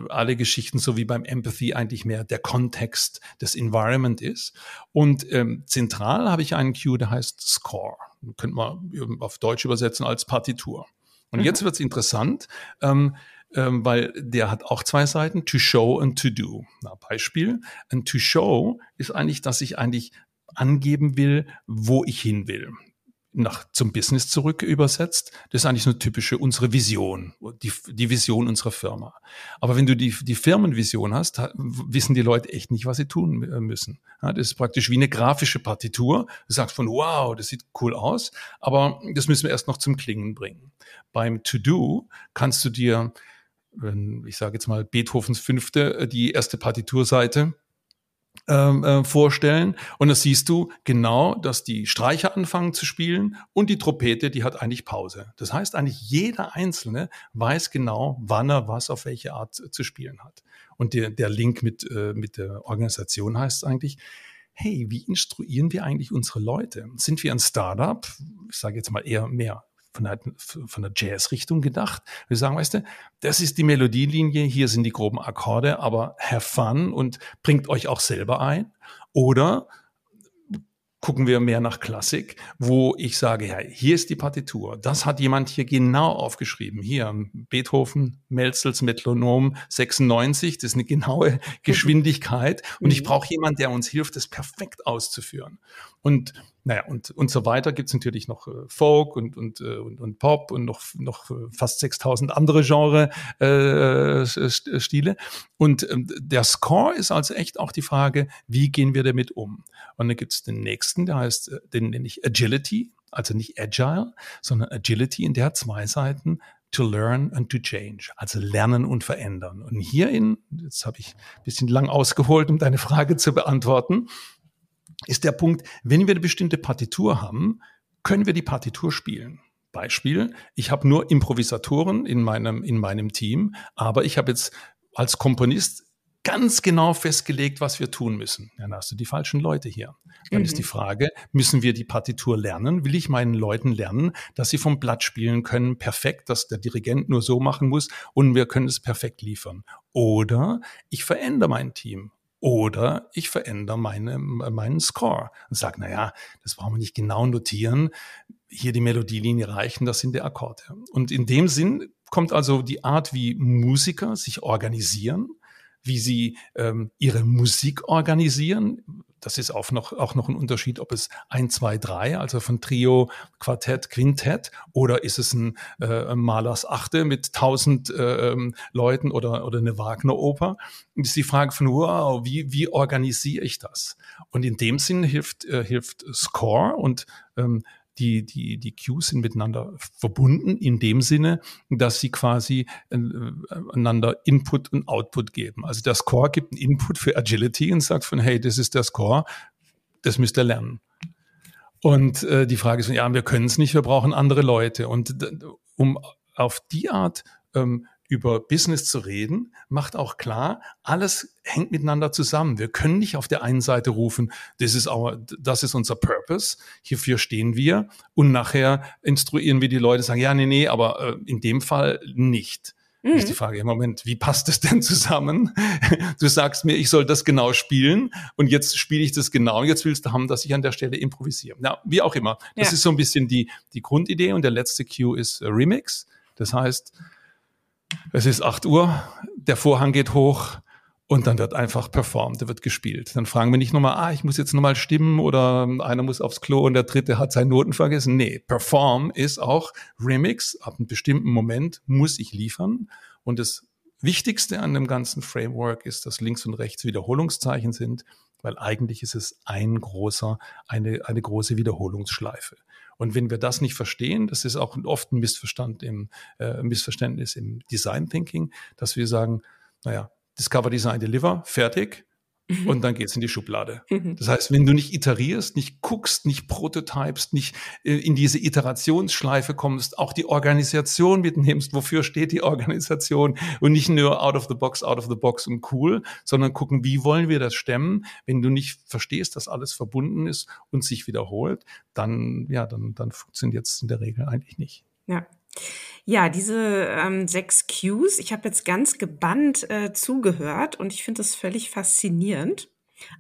alle Geschichten, so wie beim Empathy eigentlich mehr der Kontext des Environment ist. Und ähm, zentral habe ich einen Cue, der heißt Score. Könnte man auf Deutsch übersetzen als Partitur. Und mhm. jetzt wird's interessant, ähm, ähm, weil der hat auch zwei Seiten, to show und to do. Na, Beispiel. Ein to show ist eigentlich, dass ich eigentlich angeben will, wo ich hin will nach zum Business zurück übersetzt, das ist eigentlich eine typische unsere Vision, die, die Vision unserer Firma. Aber wenn du die, die Firmenvision hast, wissen die Leute echt nicht, was sie tun äh, müssen. Ja, das ist praktisch wie eine grafische Partitur. Du sagst von, wow, das sieht cool aus, aber das müssen wir erst noch zum Klingen bringen. Beim To-Do kannst du dir, ich sage jetzt mal Beethovens Fünfte, äh, die erste Partiturseite, äh, vorstellen. Und da siehst du genau, dass die Streicher anfangen zu spielen und die Trompete, die hat eigentlich Pause. Das heißt eigentlich, jeder Einzelne weiß genau, wann er was auf welche Art zu spielen hat. Und der, der Link mit, äh, mit der Organisation heißt eigentlich, hey, wie instruieren wir eigentlich unsere Leute? Sind wir ein Startup? Ich sage jetzt mal eher mehr von der, von der Jazz-Richtung gedacht. Wir sagen, weißt du, das ist die Melodielinie, hier sind die groben Akkorde, aber have fun und bringt euch auch selber ein. Oder gucken wir mehr nach Klassik, wo ich sage, ja, hier ist die Partitur. Das hat jemand hier genau aufgeschrieben. Hier, Beethoven, Melzels Metronom 96, das ist eine genaue Geschwindigkeit. Und ich mhm. brauche jemanden, der uns hilft, das perfekt auszuführen. Und naja, und, und so weiter gibt's natürlich noch äh, Folk und, und, äh, und, und Pop und noch, noch fast 6000 andere Genre äh, äh, Stile. Und ähm, der Score ist also echt auch die Frage, wie gehen wir damit um? Und dann gibt's den nächsten, der heißt, äh, den nenne ich Agility, also nicht Agile, sondern Agility, in der hat zwei Seiten to learn and to change, also lernen und verändern. Und hierin, jetzt habe ich ein bisschen lang ausgeholt, um deine Frage zu beantworten, ist der Punkt, wenn wir eine bestimmte Partitur haben, können wir die Partitur spielen. Beispiel, ich habe nur Improvisatoren in meinem, in meinem Team, aber ich habe jetzt als Komponist ganz genau festgelegt, was wir tun müssen. Dann hast du die falschen Leute hier. Dann mhm. ist die Frage, müssen wir die Partitur lernen? Will ich meinen Leuten lernen, dass sie vom Blatt spielen können, perfekt, dass der Dirigent nur so machen muss und wir können es perfekt liefern? Oder ich verändere mein Team oder ich verändere meine, meinen Score und sage, naja, das brauchen wir nicht genau notieren. Hier die Melodielinie reichen, das sind die Akkorde. Und in dem Sinn kommt also die Art, wie Musiker sich organisieren, wie sie ähm, ihre Musik organisieren. Das ist auch noch, auch noch ein Unterschied, ob es ein, zwei, drei, also von Trio, Quartett, Quintett, oder ist es ein äh, Malers Achte mit tausend äh, Leuten oder, oder eine Wagner-Oper. Ist die Frage von, wow, wie, wie organisiere ich das? Und in dem Sinn hilft, äh, hilft Score und ähm, die, die, die Cues sind miteinander verbunden in dem Sinne, dass sie quasi äh, einander Input und Output geben. Also der Score gibt einen Input für Agility und sagt von, hey, das ist der Score, das müsst ihr lernen. Und äh, die Frage ist, ja, wir können es nicht, wir brauchen andere Leute. Und um auf die Art ähm, über Business zu reden, macht auch klar, alles hängt miteinander zusammen. Wir können nicht auf der einen Seite rufen, das ist, our, das ist unser Purpose, hierfür stehen wir und nachher instruieren wir die Leute, sagen, ja, nee, nee, aber äh, in dem Fall nicht. Mhm. Ist die Frage, im Moment, wie passt es denn zusammen? Du sagst mir, ich soll das genau spielen und jetzt spiele ich das genau und jetzt willst du haben, dass ich an der Stelle improvisiere. Ja, wie auch immer. Das ja. ist so ein bisschen die, die Grundidee und der letzte Cue ist äh, Remix. Das heißt, es ist 8 Uhr, der Vorhang geht hoch und dann wird einfach performt, da wird gespielt. Dann fragen wir nicht nochmal, ah, ich muss jetzt nochmal stimmen oder einer muss aufs Klo und der dritte hat seine Noten vergessen. Nee, Perform ist auch Remix. Ab einem bestimmten Moment muss ich liefern. Und das Wichtigste an dem ganzen Framework ist, dass links und rechts Wiederholungszeichen sind, weil eigentlich ist es ein großer, eine, eine große Wiederholungsschleife. Und wenn wir das nicht verstehen, das ist auch oft ein Missverstand im, äh, Missverständnis im Design Thinking, dass wir sagen, naja, Discover Design Deliver, fertig. Mhm. Und dann geht's in die Schublade. Mhm. Das heißt, wenn du nicht iterierst, nicht guckst, nicht prototypest, nicht äh, in diese Iterationsschleife kommst, auch die Organisation mitnimmst, wofür steht die Organisation und nicht nur out of the box, out of the box und cool, sondern gucken, wie wollen wir das stemmen? Wenn du nicht verstehst, dass alles verbunden ist und sich wiederholt, dann, ja, dann, dann funktioniert es in der Regel eigentlich nicht. Ja. Ja, diese ähm, sechs Cues, ich habe jetzt ganz gebannt äh, zugehört und ich finde das völlig faszinierend.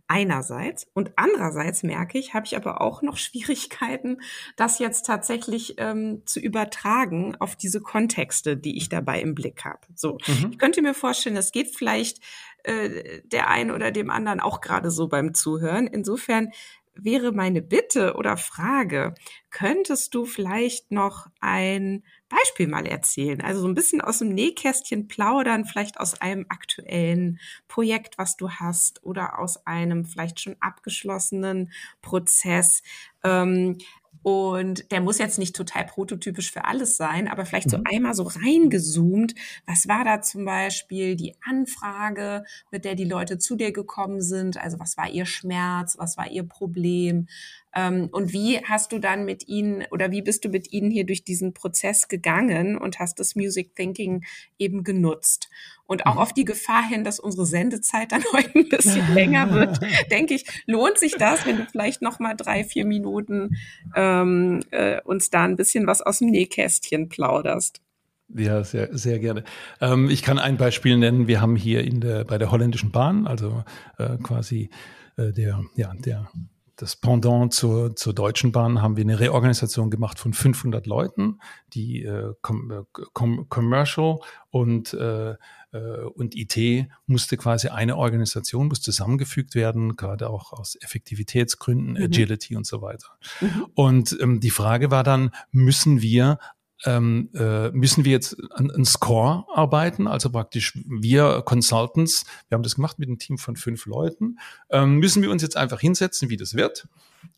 Einerseits und andererseits merke ich, habe ich aber auch noch Schwierigkeiten, das jetzt tatsächlich ähm, zu übertragen auf diese Kontexte, die ich dabei im Blick habe. So, mhm. ich könnte mir vorstellen, das geht vielleicht äh, der einen oder dem anderen auch gerade so beim Zuhören. Insofern wäre meine Bitte oder Frage, könntest du vielleicht noch ein Beispiel mal erzählen? Also so ein bisschen aus dem Nähkästchen plaudern, vielleicht aus einem aktuellen Projekt, was du hast oder aus einem vielleicht schon abgeschlossenen Prozess. Ähm, und der muss jetzt nicht total prototypisch für alles sein, aber vielleicht so mhm. einmal so reingezoomt. Was war da zum Beispiel die Anfrage, mit der die Leute zu dir gekommen sind? Also was war ihr Schmerz? Was war ihr Problem? Ähm, und wie hast du dann mit ihnen oder wie bist du mit ihnen hier durch diesen Prozess gegangen und hast das Music Thinking eben genutzt? Und auch mhm. auf die Gefahr hin, dass unsere Sendezeit dann heute ein bisschen länger wird, denke ich, lohnt sich das, wenn du vielleicht noch mal drei, vier Minuten ähm, äh, uns da ein bisschen was aus dem Nähkästchen plauderst. Ja, sehr, sehr gerne. Ähm, ich kann ein Beispiel nennen. Wir haben hier in der, bei der holländischen Bahn, also äh, quasi äh, der, ja, der das Pendant zur, zur Deutschen Bahn haben wir eine Reorganisation gemacht von 500 Leuten, die äh, com, äh, com, Commercial und, äh, äh und IT musste quasi eine Organisation, muss zusammengefügt werden, gerade auch aus Effektivitätsgründen, mhm. Agility und so weiter. Mhm. Und ähm, die Frage war dann, müssen wir ähm, äh, müssen wir jetzt an, an Score arbeiten, also praktisch wir Consultants, wir haben das gemacht mit einem Team von fünf Leuten, ähm, müssen wir uns jetzt einfach hinsetzen, wie das wird.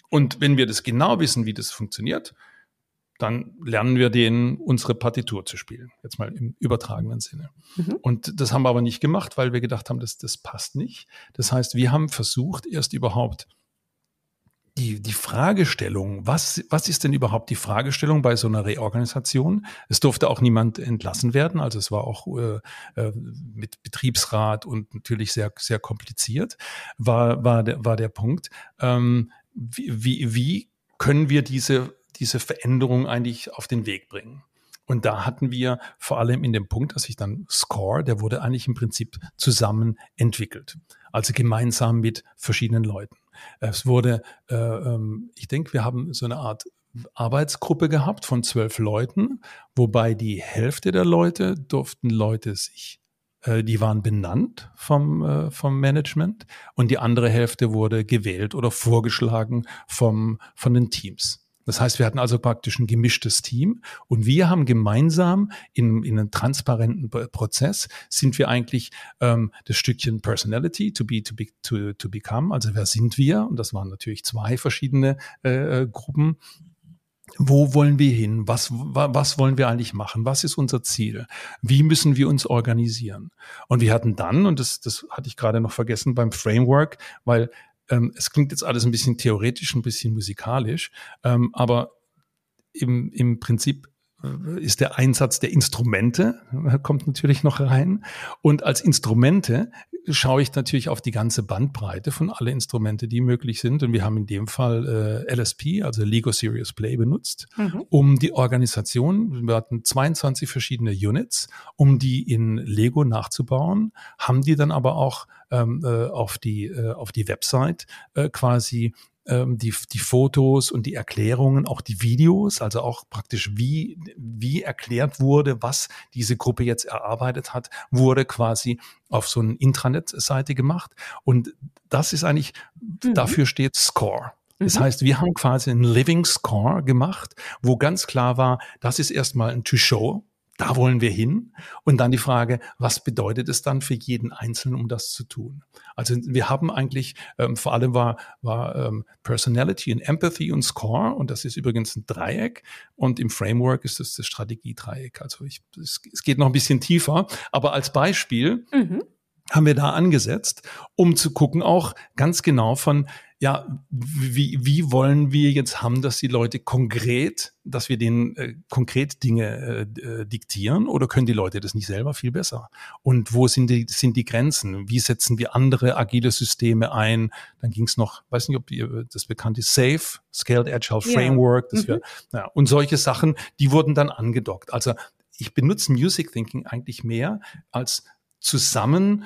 Und wenn wir das genau wissen, wie das funktioniert, dann lernen wir denen unsere Partitur zu spielen. Jetzt mal im übertragenen Sinne. Mhm. Und das haben wir aber nicht gemacht, weil wir gedacht haben, dass das passt nicht. Das heißt, wir haben versucht, erst überhaupt die, die Fragestellung, was, was ist denn überhaupt die Fragestellung bei so einer Reorganisation? Es durfte auch niemand entlassen werden, also es war auch äh, äh, mit Betriebsrat und natürlich sehr, sehr kompliziert, war, war, der, war der Punkt. Ähm, wie, wie, wie können wir diese, diese Veränderung eigentlich auf den Weg bringen? Und da hatten wir vor allem in dem Punkt, dass sich dann Score, der wurde eigentlich im Prinzip zusammen entwickelt. Also gemeinsam mit verschiedenen Leuten. Es wurde, äh, ähm, ich denke, wir haben so eine Art Arbeitsgruppe gehabt von zwölf Leuten, wobei die Hälfte der Leute durften Leute sich äh, die waren benannt vom, äh, vom Management und die andere Hälfte wurde gewählt oder vorgeschlagen vom, von den Teams. Das heißt, wir hatten also praktisch ein gemischtes Team und wir haben gemeinsam in, in einem transparenten Prozess sind wir eigentlich ähm, das Stückchen Personality to be to be to, to become. Also wer sind wir? Und das waren natürlich zwei verschiedene äh, äh Gruppen wo wollen wir hin? Was, was wollen wir eigentlich machen? Was ist unser Ziel? Wie müssen wir uns organisieren? Und wir hatten dann, und das, das hatte ich gerade noch vergessen beim Framework, weil ähm, es klingt jetzt alles ein bisschen theoretisch, ein bisschen musikalisch, ähm, aber im, im Prinzip äh, ist der Einsatz der Instrumente, äh, kommt natürlich noch rein. Und als Instrumente schaue ich natürlich auf die ganze Bandbreite von alle Instrumente, die möglich sind. Und wir haben in dem Fall äh, LSP, also Lego Serious Play, benutzt, mhm. um die Organisation, wir hatten 22 verschiedene Units, um die in Lego nachzubauen, haben die dann aber auch ähm, äh, auf, die, äh, auf die Website äh, quasi ähm, die, die Fotos und die Erklärungen, auch die Videos, also auch praktisch wie, wie erklärt wurde, was diese Gruppe jetzt erarbeitet hat, wurde quasi auf so eine Intranet-Seite gemacht. Und das ist eigentlich, mhm. dafür steht Score. Das mhm. heißt, wir haben quasi einen Living Score gemacht, wo ganz klar war, das ist erstmal ein To-Show, da wollen wir hin. Und dann die Frage, was bedeutet es dann für jeden Einzelnen, um das zu tun? Also wir haben eigentlich, ähm, vor allem war, war ähm, Personality und Empathy und Score und das ist übrigens ein Dreieck und im Framework ist es das Strategiedreieck. Also ich, es, es, geht noch ein bisschen tiefer, aber als Beispiel mhm. haben wir da angesetzt, um zu gucken auch ganz genau von, ja, wie, wie wollen wir jetzt haben, dass die Leute konkret, dass wir denen äh, konkret Dinge äh, äh, diktieren oder können die Leute das nicht selber viel besser? Und wo sind die, sind die Grenzen? Wie setzen wir andere agile Systeme ein? Dann ging es noch, weiß nicht, ob ihr das bekannt ist, SAFE, Scaled Agile Framework, ja. das mhm. ja, und solche Sachen, die wurden dann angedockt. Also ich benutze Music Thinking eigentlich mehr als zusammen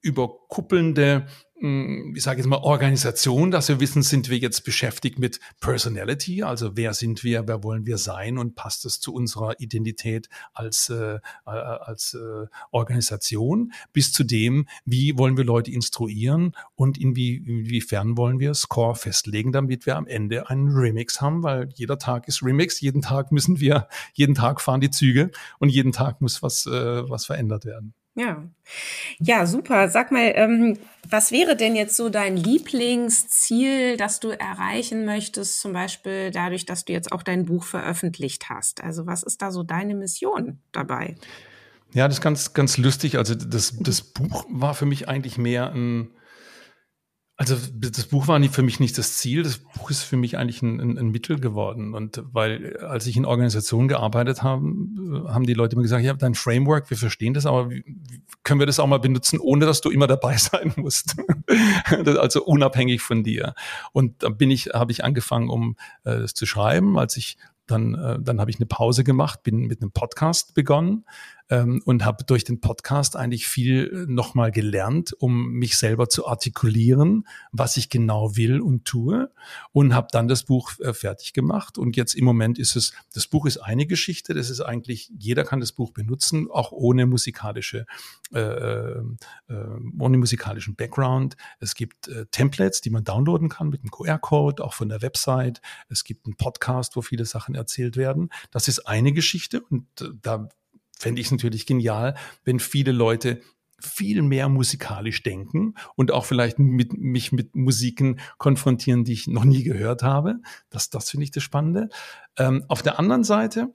überkuppelnde ich sage jetzt mal, Organisation, dass wir wissen, sind wir jetzt beschäftigt mit Personality, also wer sind wir, wer wollen wir sein? Und passt es zu unserer Identität als, äh, äh, als äh, Organisation, bis zu dem, wie wollen wir Leute instruieren? Und inwie, inwiefern wollen wir Score festlegen, damit wir am Ende einen Remix haben, weil jeder Tag ist Remix, jeden Tag müssen wir, jeden Tag fahren die Züge. Und jeden Tag muss was, äh, was verändert werden. Ja, ja, super. Sag mal, ähm, was wäre denn jetzt so dein Lieblingsziel, das du erreichen möchtest, zum Beispiel dadurch, dass du jetzt auch dein Buch veröffentlicht hast? Also was ist da so deine Mission dabei? Ja, das ist ganz, ganz lustig. Also das, das Buch war für mich eigentlich mehr ein, also das Buch war für mich nicht das Ziel, das Buch ist für mich eigentlich ein, ein, ein, Mittel geworden. Und weil als ich in Organisationen gearbeitet habe, haben die Leute mir gesagt, ja, dein Framework, wir verstehen das, aber können wir das auch mal benutzen, ohne dass du immer dabei sein musst? also unabhängig von dir. Und dann bin ich, habe ich angefangen, um äh, zu schreiben, als ich dann, äh, dann habe ich eine Pause gemacht, bin mit einem Podcast begonnen ähm, und habe durch den Podcast eigentlich viel äh, nochmal gelernt, um mich selber zu artikulieren, was ich genau will und tue und habe dann das Buch äh, fertig gemacht und jetzt im Moment ist es, das Buch ist eine Geschichte, das ist eigentlich, jeder kann das Buch benutzen, auch ohne musikalische, äh, äh, ohne musikalischen Background. Es gibt äh, Templates, die man downloaden kann mit einem QR-Code, auch von der Website. Es gibt einen Podcast, wo viele Sachen erzählt werden. Das ist eine Geschichte und äh, da fände ich es natürlich genial, wenn viele Leute viel mehr musikalisch denken und auch vielleicht mit, mich mit Musiken konfrontieren, die ich noch nie gehört habe. Das, das finde ich das Spannende. Ähm, auf der anderen Seite,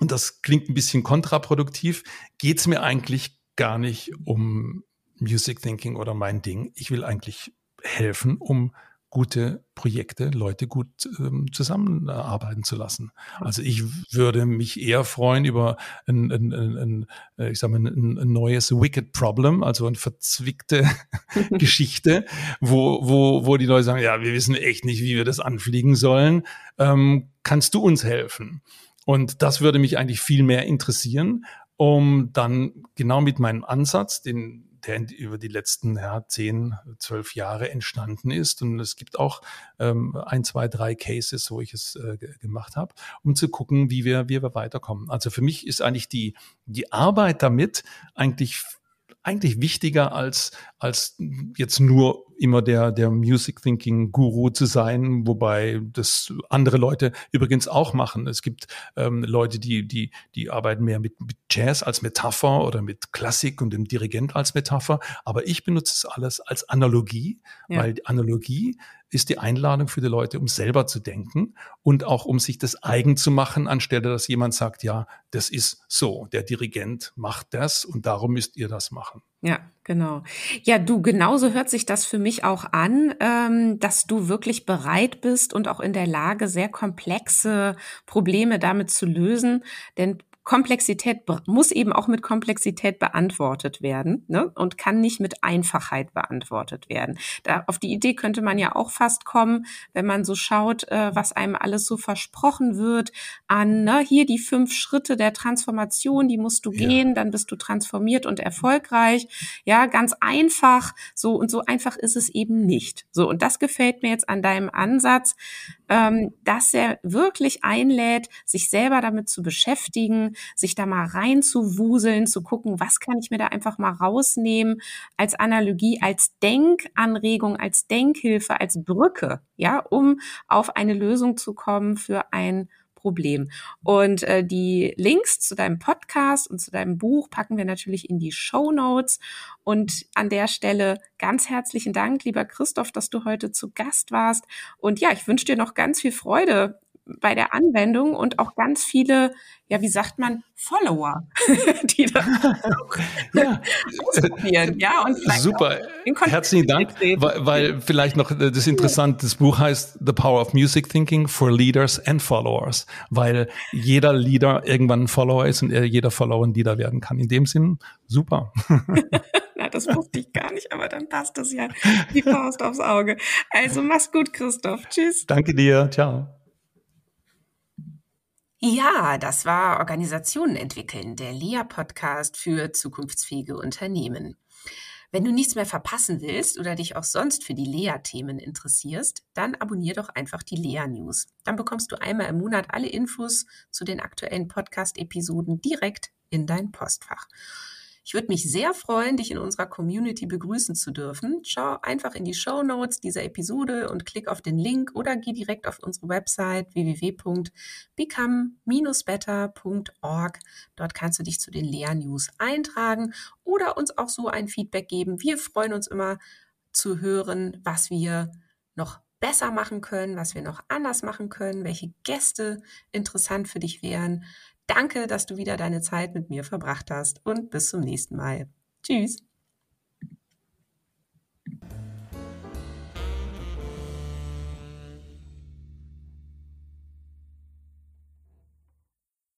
und das klingt ein bisschen kontraproduktiv, geht es mir eigentlich gar nicht um Music Thinking oder mein Ding. Ich will eigentlich helfen, um gute Projekte, Leute gut ähm, zusammenarbeiten zu lassen. Also ich würde mich eher freuen über ein, ein, ein, ein äh, ich sag mal, ein, ein neues Wicked Problem, also eine verzwickte Geschichte, wo, wo, wo die Leute sagen, ja, wir wissen echt nicht, wie wir das anfliegen sollen. Ähm, kannst du uns helfen? Und das würde mich eigentlich viel mehr interessieren, um dann genau mit meinem Ansatz, den der über die letzten ja, zehn, zwölf Jahre entstanden ist. Und es gibt auch ähm, ein, zwei, drei Cases, wo ich es äh, gemacht habe, um zu gucken, wie wir, wie wir weiterkommen. Also für mich ist eigentlich die, die Arbeit damit eigentlich eigentlich wichtiger als, als jetzt nur immer der, der Music Thinking Guru zu sein, wobei das andere Leute übrigens auch machen. Es gibt ähm, Leute, die, die, die arbeiten mehr mit, mit Jazz als Metapher oder mit Klassik und dem Dirigent als Metapher. Aber ich benutze es alles als Analogie, ja. weil die Analogie ist die Einladung für die Leute, um selber zu denken und auch um sich das eigen zu machen, anstelle dass jemand sagt, ja, das ist so, der Dirigent macht das und darum müsst ihr das machen. Ja, genau. Ja, du, genauso hört sich das für mich auch an, ähm, dass du wirklich bereit bist und auch in der Lage, sehr komplexe Probleme damit zu lösen. Denn Komplexität muss eben auch mit Komplexität beantwortet werden ne? und kann nicht mit Einfachheit beantwortet werden. Da, auf die Idee könnte man ja auch fast kommen, wenn man so schaut, äh, was einem alles so versprochen wird an ne, hier die fünf Schritte der Transformation, die musst du ja. gehen, dann bist du transformiert und erfolgreich. Ja, ganz einfach. So und so einfach ist es eben nicht. So und das gefällt mir jetzt an deinem Ansatz, ähm, dass er wirklich einlädt, sich selber damit zu beschäftigen sich da mal reinzuwuseln, zu gucken, was kann ich mir da einfach mal rausnehmen als Analogie, als Denkanregung, als Denkhilfe, als Brücke, ja, um auf eine Lösung zu kommen für ein Problem. Und äh, die Links zu deinem Podcast und zu deinem Buch packen wir natürlich in die Show Notes. Und an der Stelle ganz herzlichen Dank, lieber Christoph, dass du heute zu Gast warst. Und ja, ich wünsche dir noch ganz viel Freude bei der Anwendung und auch ganz viele, ja, wie sagt man, Follower, die das ja. ausprobieren. Ja, und Super. Herzlichen Dank, weil, weil vielleicht noch äh, das interessante, das Buch heißt The Power of Music Thinking for Leaders and Followers, weil jeder Leader irgendwann ein Follower ist und jeder Follower ein Leader werden kann. In dem Sinn, super. Na, das wusste ich gar nicht, aber dann passt das ja die Faust aufs Auge. Also mach's gut, Christoph. Tschüss. Danke dir. Ciao. Ja, das war Organisationen entwickeln, der LEA-Podcast für zukunftsfähige Unternehmen. Wenn du nichts mehr verpassen willst oder dich auch sonst für die LEA-Themen interessierst, dann abonnier doch einfach die LEA-News. Dann bekommst du einmal im Monat alle Infos zu den aktuellen Podcast-Episoden direkt in dein Postfach. Ich würde mich sehr freuen, dich in unserer Community begrüßen zu dürfen. Schau einfach in die Show Notes dieser Episode und klick auf den Link oder geh direkt auf unsere Website www.become-better.org. Dort kannst du dich zu den Lea News eintragen oder uns auch so ein Feedback geben. Wir freuen uns immer zu hören, was wir noch besser machen können, was wir noch anders machen können, welche Gäste interessant für dich wären. Danke, dass du wieder deine Zeit mit mir verbracht hast und bis zum nächsten Mal. Tschüss.